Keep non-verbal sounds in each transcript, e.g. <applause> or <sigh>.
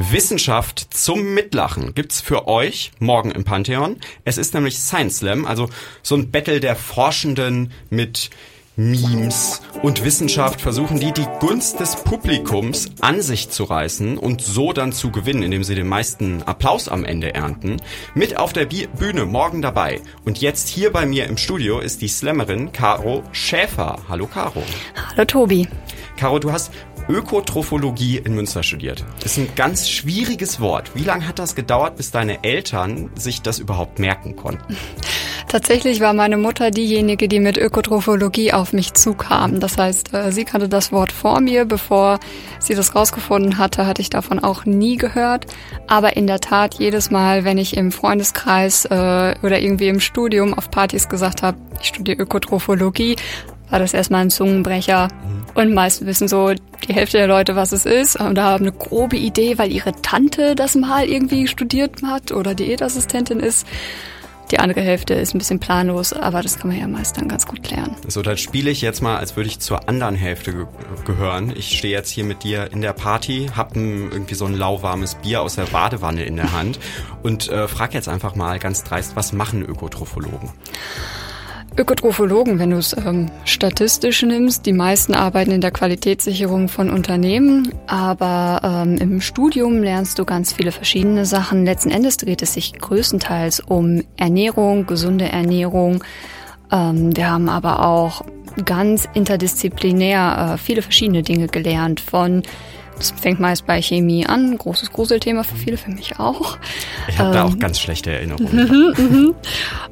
Wissenschaft zum Mitlachen gibt's für euch morgen im Pantheon. Es ist nämlich Science Slam, also so ein Battle der Forschenden mit Memes und Wissenschaft versuchen die, die Gunst des Publikums an sich zu reißen und so dann zu gewinnen, indem sie den meisten Applaus am Ende ernten. Mit auf der Bühne morgen dabei. Und jetzt hier bei mir im Studio ist die Slammerin Caro Schäfer. Hallo Caro. Hallo Tobi. Caro, du hast Ökotrophologie in Münster studiert. Das ist ein ganz schwieriges Wort. Wie lange hat das gedauert, bis deine Eltern sich das überhaupt merken konnten? <laughs> Tatsächlich war meine Mutter diejenige, die mit Ökotrophologie auf mich zukam. Das heißt, äh, sie kannte das Wort vor mir. Bevor sie das rausgefunden hatte, hatte ich davon auch nie gehört. Aber in der Tat, jedes Mal, wenn ich im Freundeskreis äh, oder irgendwie im Studium auf Partys gesagt habe, ich studiere Ökotrophologie, war das erstmal ein Zungenbrecher. Und meist wissen so die Hälfte der Leute, was es ist. Und da haben eine grobe Idee, weil ihre Tante das mal irgendwie studiert hat oder Diätassistentin ist. Die andere Hälfte ist ein bisschen planlos, aber das kann man ja meist dann ganz gut klären. So, dann spiele ich jetzt mal, als würde ich zur anderen Hälfte ge gehören. Ich stehe jetzt hier mit dir in der Party, hab ein, irgendwie so ein lauwarmes Bier aus der Badewanne in der Hand und äh, frag jetzt einfach mal ganz dreist, was machen Ökotrophologen? Ökotrophologen, wenn du es ähm, statistisch nimmst, die meisten arbeiten in der Qualitätssicherung von Unternehmen, aber ähm, im Studium lernst du ganz viele verschiedene Sachen. Letzten Endes dreht es sich größtenteils um Ernährung, gesunde Ernährung. Ähm, wir haben aber auch ganz interdisziplinär äh, viele verschiedene Dinge gelernt, von das fängt meist bei Chemie an, großes Gruselthema für viele, für mich auch. Ich habe ähm, da auch ähm, ganz schlechte Erinnerungen. <laughs> Mhm, mhm.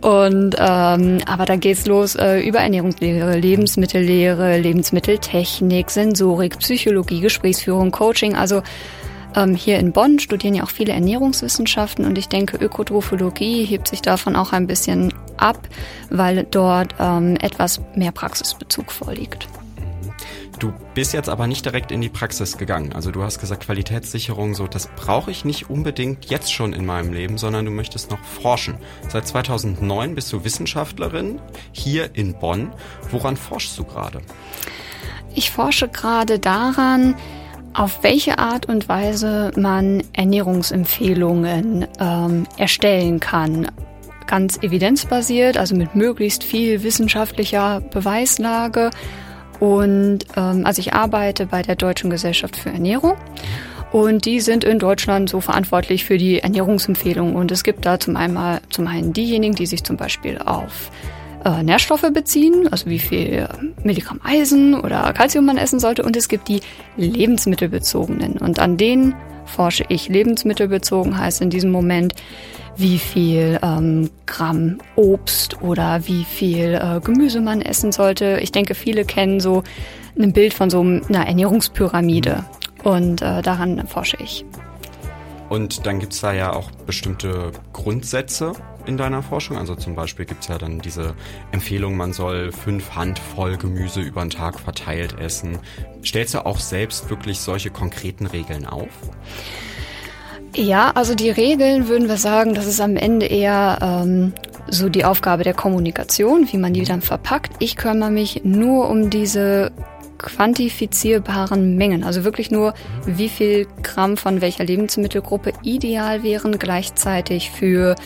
Und ähm, aber da geht's los äh, über Ernährungslehre, Lebensmittellehre, Lebensmitteltechnik, Sensorik, Psychologie, Gesprächsführung, Coaching. Also ähm, hier in Bonn studieren ja auch viele Ernährungswissenschaften und ich denke, Ökotrophologie hebt sich davon auch ein bisschen ab, weil dort ähm, etwas mehr Praxisbezug vorliegt. Du bist jetzt aber nicht direkt in die Praxis gegangen. Also du hast gesagt, Qualitätssicherung, so, das brauche ich nicht unbedingt jetzt schon in meinem Leben, sondern du möchtest noch forschen. Seit 2009 bist du Wissenschaftlerin hier in Bonn. Woran forschst du gerade? Ich forsche gerade daran, auf welche Art und Weise man Ernährungsempfehlungen ähm, erstellen kann. Ganz evidenzbasiert, also mit möglichst viel wissenschaftlicher Beweislage und ähm, also ich arbeite bei der Deutschen Gesellschaft für Ernährung. Und die sind in Deutschland so verantwortlich für die Ernährungsempfehlungen. Und es gibt da zum einen, zum einen diejenigen, die sich zum Beispiel auf äh, Nährstoffe beziehen, also wie viel Milligramm Eisen oder Kalzium man essen sollte. Und es gibt die lebensmittelbezogenen. Und an denen forsche ich. Lebensmittelbezogen heißt in diesem Moment, wie viel ähm, Gramm Obst oder wie viel äh, Gemüse man essen sollte. Ich denke, viele kennen so ein Bild von so einer Ernährungspyramide und äh, daran forsche ich. Und dann gibt's da ja auch bestimmte Grundsätze in deiner Forschung. Also zum Beispiel gibt's ja dann diese Empfehlung, man soll fünf Handvoll Gemüse über den Tag verteilt essen. Stellst du auch selbst wirklich solche konkreten Regeln auf? Ja, also die Regeln würden wir sagen, das ist am Ende eher ähm, so die Aufgabe der Kommunikation, wie man die dann verpackt. Ich kümmere mich nur um diese quantifizierbaren Mengen, also wirklich nur, wie viel Gramm von welcher Lebensmittelgruppe ideal wären, gleichzeitig für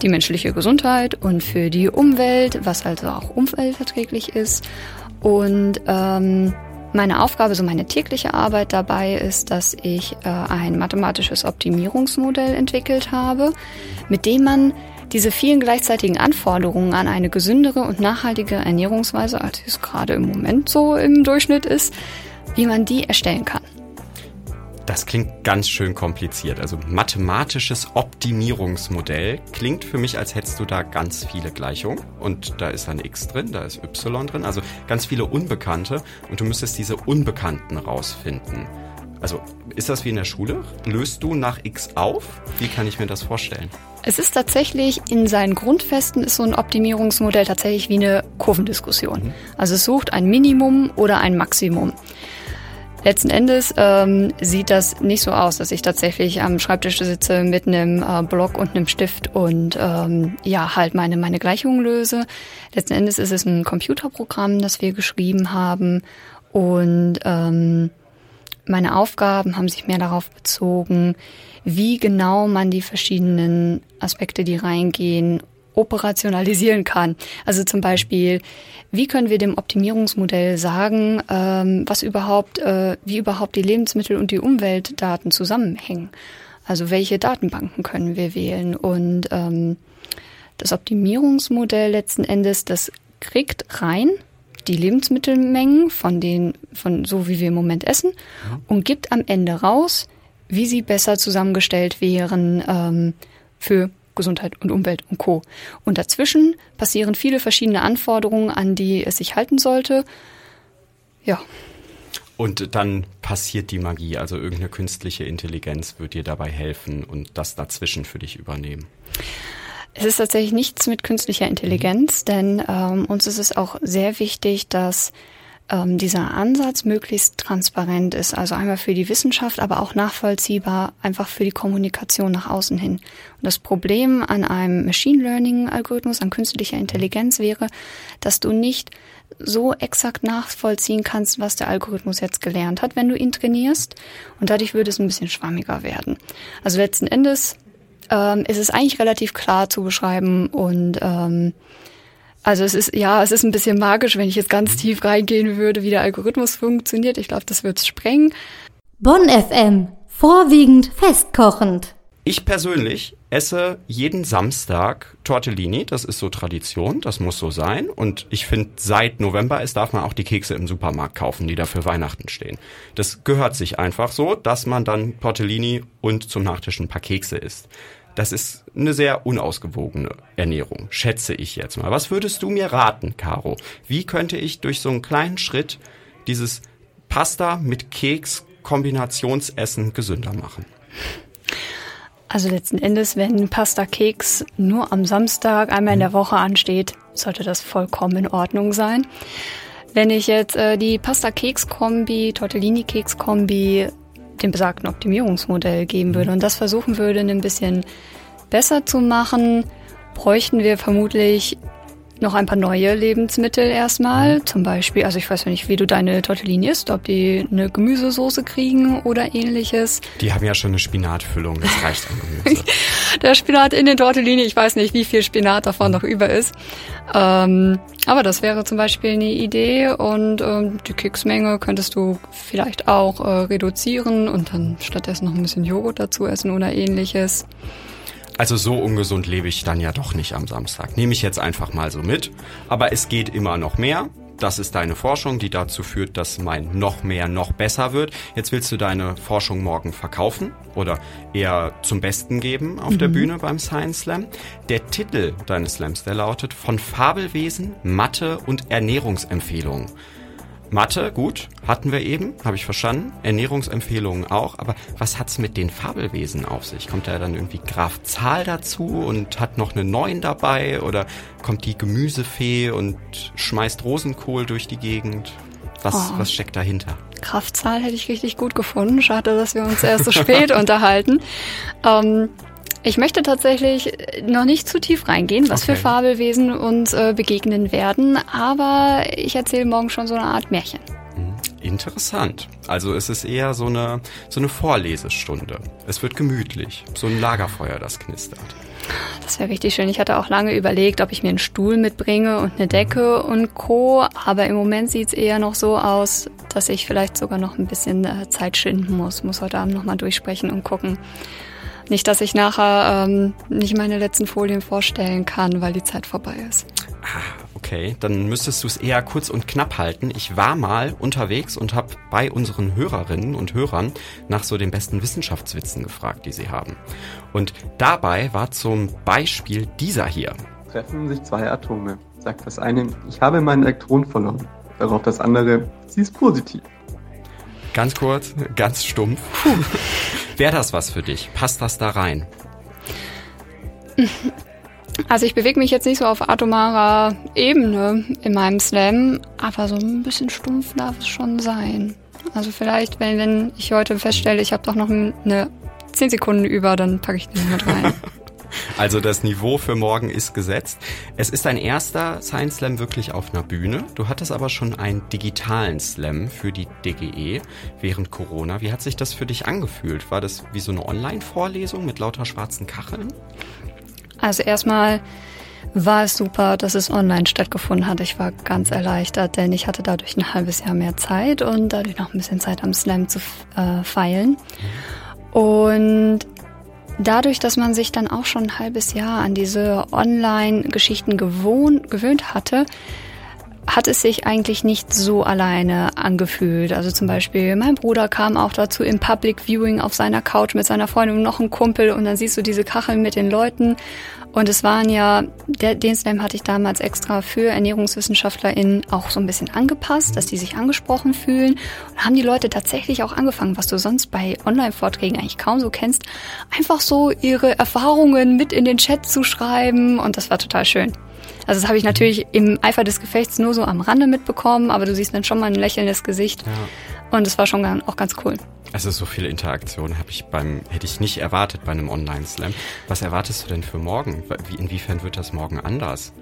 die menschliche Gesundheit und für die Umwelt, was also auch umweltverträglich ist. Und ähm, meine Aufgabe, so meine tägliche Arbeit dabei ist, dass ich äh, ein mathematisches Optimierungsmodell entwickelt habe, mit dem man diese vielen gleichzeitigen Anforderungen an eine gesündere und nachhaltige Ernährungsweise, als es gerade im Moment so im Durchschnitt ist, wie man die erstellen kann. Das klingt ganz schön kompliziert. Also mathematisches Optimierungsmodell klingt für mich, als hättest du da ganz viele Gleichungen und da ist ein x drin, da ist y drin, also ganz viele Unbekannte und du müsstest diese Unbekannten rausfinden. Also ist das wie in der Schule? Löst du nach x auf? Wie kann ich mir das vorstellen? Es ist tatsächlich in seinen Grundfesten ist so ein Optimierungsmodell tatsächlich wie eine Kurvendiskussion. Mhm. Also es sucht ein Minimum oder ein Maximum. Letzten Endes ähm, sieht das nicht so aus, dass ich tatsächlich am Schreibtisch sitze mit einem äh, Block und einem Stift und ähm, ja halt meine meine Gleichungen löse. Letzten Endes ist es ein Computerprogramm, das wir geschrieben haben und ähm, meine Aufgaben haben sich mehr darauf bezogen, wie genau man die verschiedenen Aspekte, die reingehen, operationalisieren kann. Also zum Beispiel, wie können wir dem Optimierungsmodell sagen, ähm, was überhaupt, äh, wie überhaupt die Lebensmittel und die Umweltdaten zusammenhängen? Also welche Datenbanken können wir wählen? Und ähm, das Optimierungsmodell letzten Endes, das kriegt rein die Lebensmittelmengen von den, von so wie wir im Moment essen ja. und gibt am Ende raus, wie sie besser zusammengestellt wären ähm, für Gesundheit und Umwelt und Co. Und dazwischen passieren viele verschiedene Anforderungen, an die es sich halten sollte. Ja. Und dann passiert die Magie, also irgendeine künstliche Intelligenz wird dir dabei helfen und das dazwischen für dich übernehmen. Es ist tatsächlich nichts mit künstlicher Intelligenz, denn ähm, uns ist es auch sehr wichtig, dass ähm, dieser Ansatz möglichst transparent ist. Also einmal für die Wissenschaft, aber auch nachvollziehbar einfach für die Kommunikation nach außen hin. Und das Problem an einem Machine Learning Algorithmus, an künstlicher Intelligenz wäre, dass du nicht so exakt nachvollziehen kannst, was der Algorithmus jetzt gelernt hat, wenn du ihn trainierst. Und dadurch würde es ein bisschen schwammiger werden. Also letzten Endes ähm, ist es eigentlich relativ klar zu beschreiben und ähm, also es ist, ja, es ist ein bisschen magisch, wenn ich jetzt ganz mhm. tief reingehen würde, wie der Algorithmus funktioniert. Ich glaube, das wird sprengen. Bonn FM, vorwiegend festkochend. Ich persönlich esse jeden Samstag Tortellini. Das ist so Tradition, das muss so sein. Und ich finde, seit November ist, darf man auch die Kekse im Supermarkt kaufen, die da für Weihnachten stehen. Das gehört sich einfach so, dass man dann Tortellini und zum Nachtisch ein paar Kekse isst. Das ist eine sehr unausgewogene Ernährung, schätze ich jetzt mal. Was würdest du mir raten, Caro? Wie könnte ich durch so einen kleinen Schritt dieses Pasta mit Keks Kombinationsessen gesünder machen? Also letzten Endes, wenn Pasta Keks nur am Samstag einmal in der Woche ansteht, sollte das vollkommen in Ordnung sein. Wenn ich jetzt äh, die Pasta Keks Kombi, Tortellini Keks Kombi dem besagten Optimierungsmodell geben würde und das versuchen würde, ein bisschen besser zu machen, bräuchten wir vermutlich noch ein paar neue Lebensmittel erstmal. Zum Beispiel, also ich weiß ja nicht, wie du deine Tortellini isst, ob die eine Gemüsesoße kriegen oder ähnliches. Die haben ja schon eine Spinatfüllung, das reicht an Gemüse. <laughs> Der Spinat in den Tortellini, ich weiß nicht, wie viel Spinat davon noch über ist. Ähm, aber das wäre zum Beispiel eine Idee und ähm, die Keksmenge könntest du vielleicht auch äh, reduzieren und dann stattdessen noch ein bisschen Joghurt dazu essen oder ähnliches. Also so ungesund lebe ich dann ja doch nicht am Samstag. Nehme ich jetzt einfach mal so mit. Aber es geht immer noch mehr. Das ist deine Forschung, die dazu führt, dass mein noch mehr noch besser wird. Jetzt willst du deine Forschung morgen verkaufen oder eher zum Besten geben auf mhm. der Bühne beim Science Slam. Der Titel deines Slams, der lautet von Fabelwesen, Mathe und Ernährungsempfehlungen. Mathe, gut, hatten wir eben, habe ich verstanden. Ernährungsempfehlungen auch. Aber was hat's mit den Fabelwesen auf sich? Kommt da dann irgendwie Graf Zahl dazu und hat noch eine Neun dabei? Oder kommt die Gemüsefee und schmeißt Rosenkohl durch die Gegend? Was, oh. was steckt dahinter? Kraftzahl hätte ich richtig gut gefunden. Schade, dass wir uns erst so <laughs> spät unterhalten. Ähm, ich möchte tatsächlich noch nicht zu tief reingehen, was okay. für Fabelwesen uns äh, begegnen werden, aber ich erzähle morgen schon so eine Art Märchen. Mhm. Interessant. Also es ist eher so eine, so eine Vorlesestunde. Es wird gemütlich. So ein Lagerfeuer, das knistert. Das wäre richtig schön. Ich hatte auch lange überlegt, ob ich mir einen Stuhl mitbringe und eine Decke und Co. Aber im Moment sieht es eher noch so aus, dass ich vielleicht sogar noch ein bisschen äh, Zeit schinden muss. Muss heute Abend nochmal durchsprechen und gucken, nicht, dass ich nachher ähm, nicht meine letzten Folien vorstellen kann, weil die Zeit vorbei ist. Ah, okay. Dann müsstest du es eher kurz und knapp halten. Ich war mal unterwegs und habe bei unseren Hörerinnen und Hörern nach so den besten Wissenschaftswitzen gefragt, die sie haben. Und dabei war zum Beispiel dieser hier. Treffen sich zwei Atome. Sagt das eine, ich habe meinen Elektron verloren. Darauf das andere, sie ist positiv. Ganz kurz, ganz stumpf. Wäre das was für dich? Passt das da rein? Also ich bewege mich jetzt nicht so auf atomarer Ebene in meinem Slam, aber so ein bisschen stumpf darf es schon sein. Also vielleicht, wenn, wenn ich heute feststelle, ich habe doch noch eine 10 Sekunden über, dann packe ich den mit rein. <laughs> Also das Niveau für morgen ist gesetzt. Es ist dein erster Science Slam wirklich auf einer Bühne. Du hattest aber schon einen digitalen Slam für die DGE während Corona. Wie hat sich das für dich angefühlt? War das wie so eine Online-Vorlesung mit lauter schwarzen Kacheln? Also erstmal war es super, dass es online stattgefunden hat. Ich war ganz erleichtert, denn ich hatte dadurch ein halbes Jahr mehr Zeit und dadurch noch ein bisschen Zeit am Slam zu äh, feilen. Und dadurch, dass man sich dann auch schon ein halbes Jahr an diese Online-Geschichten gewöhnt hatte, hat es sich eigentlich nicht so alleine angefühlt. Also zum Beispiel, mein Bruder kam auch dazu im Public Viewing auf seiner Couch mit seiner Freundin und noch ein Kumpel und dann siehst du diese Kacheln mit den Leuten. Und es waren ja, der, den Slam hatte ich damals extra für ErnährungswissenschaftlerInnen auch so ein bisschen angepasst, dass die sich angesprochen fühlen. Und haben die Leute tatsächlich auch angefangen, was du sonst bei Online-Vorträgen eigentlich kaum so kennst, einfach so ihre Erfahrungen mit in den Chat zu schreiben. Und das war total schön. Also das habe ich natürlich im Eifer des Gefechts nur so am Rande mitbekommen, aber du siehst dann schon mal ein lächelndes Gesicht. Ja. Und es war schon auch ganz cool. Also so viele Interaktionen habe ich beim, hätte ich nicht erwartet bei einem Online-Slam. Was erwartest du denn für morgen? Wie, inwiefern wird das morgen anders?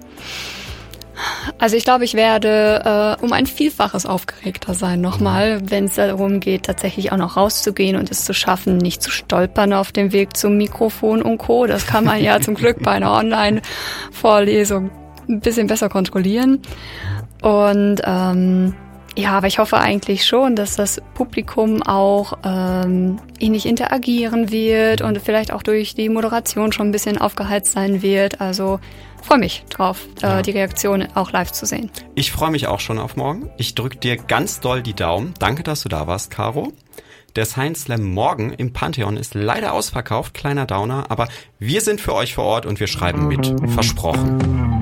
Also ich glaube, ich werde äh, um ein Vielfaches aufgeregter sein nochmal, mhm. wenn es darum geht, tatsächlich auch noch rauszugehen und es zu schaffen, nicht zu stolpern auf dem Weg zum Mikrofon und Co. Das kann man ja <laughs> zum Glück bei einer Online-Vorlesung ein bisschen besser kontrollieren. Und ähm, ja, aber ich hoffe eigentlich schon, dass das Publikum auch ähm, ähnlich interagieren wird und vielleicht auch durch die Moderation schon ein bisschen aufgeheizt sein wird. Also freue mich drauf, ja. äh, die Reaktion auch live zu sehen. Ich freue mich auch schon auf morgen. Ich drücke dir ganz doll die Daumen. Danke, dass du da warst, Caro. Der Science Slam morgen im Pantheon ist leider ausverkauft, kleiner Downer, aber wir sind für euch vor Ort und wir schreiben mit. Versprochen.